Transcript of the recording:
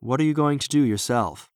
What are you going to do yourself?